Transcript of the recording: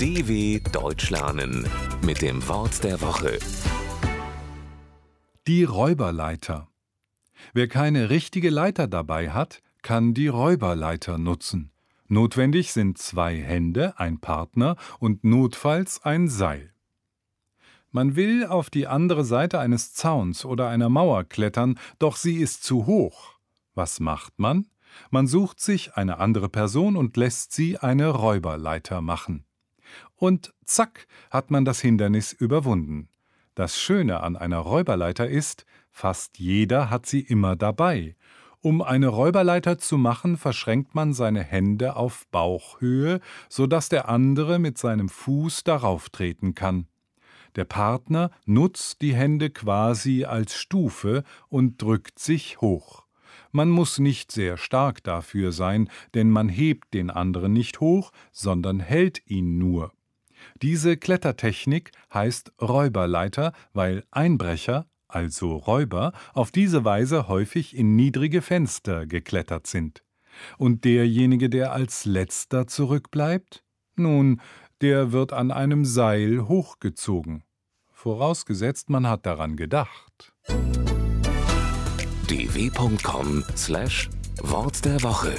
DW Deutsch lernen mit dem Wort der Woche. Die Räuberleiter. Wer keine richtige Leiter dabei hat, kann die Räuberleiter nutzen. Notwendig sind zwei Hände, ein Partner und notfalls ein Seil. Man will auf die andere Seite eines Zauns oder einer Mauer klettern, doch sie ist zu hoch. Was macht man? Man sucht sich eine andere Person und lässt sie eine Räuberleiter machen. Und zack hat man das Hindernis überwunden. Das Schöne an einer Räuberleiter ist, fast jeder hat sie immer dabei. Um eine Räuberleiter zu machen, verschränkt man seine Hände auf Bauchhöhe, so dass der andere mit seinem Fuß darauf treten kann. Der Partner nutzt die Hände quasi als Stufe und drückt sich hoch. Man muss nicht sehr stark dafür sein, denn man hebt den anderen nicht hoch, sondern hält ihn nur. Diese Klettertechnik heißt Räuberleiter, weil Einbrecher, also Räuber, auf diese Weise häufig in niedrige Fenster geklettert sind. Und derjenige, der als letzter zurückbleibt? Nun, der wird an einem Seil hochgezogen. Vorausgesetzt, man hat daran gedacht. dw.com/wort der Woche